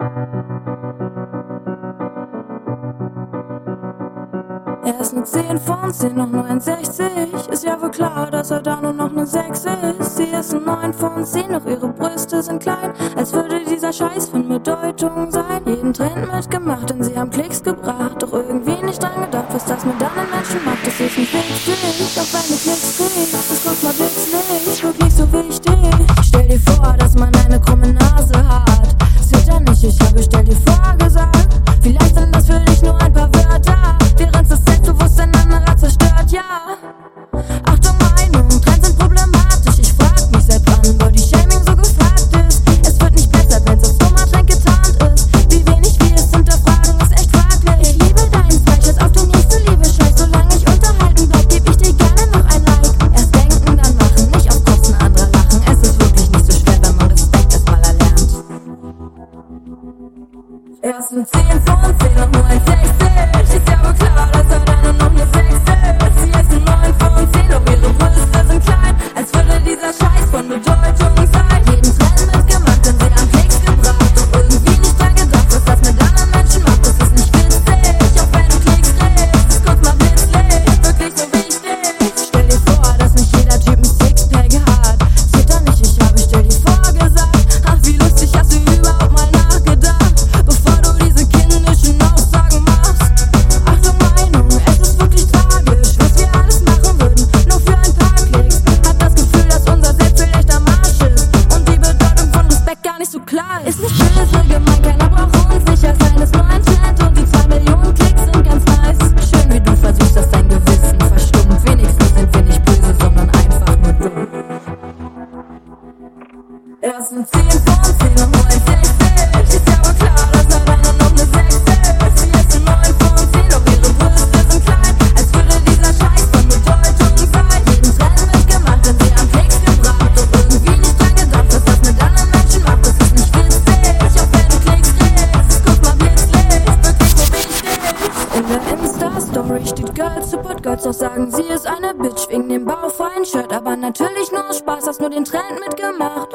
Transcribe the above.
Er ist ne 10 von 10, noch 69. Ist ja wohl klar, dass er da nur noch ne 6 ist. Sie ist ein 9 von 10, doch ihre Brüste sind klein. Als würde dieser Scheiß von Bedeutung sein. Jeden Trend mitgemacht und sie haben Klicks gebracht. Doch irgendwie nicht dran gedacht, was das mit anderen Menschen macht. Das ist nicht wichtig, doch wenn du Klicks kriegst, das guck mal blitzlich, wirklich so wichtig. Stell dir vor, dass man eine krumme Nase hat. Wird ja nicht, ich habe, stell vor, gesagt. Er ist ein 10 von 10 und gar nicht so klar ist. Ist nicht böse gemeint, keiner braucht unsicher sein, ist nur ein Trend und die zwei Millionen Klicks sind ganz nice. Schön, wie du versuchst, dass dein Gewissen verstummt. Wenigstens sind wir nicht böse, sondern einfach nur dumm. Er ist ein 10 von 10 und nur ein 60. Steht Girls Support Girls, doch sagen sie ist eine Bitch wegen dem baufreien Shirt. Aber natürlich nur aus Spaß, hast nur den Trend mitgemacht.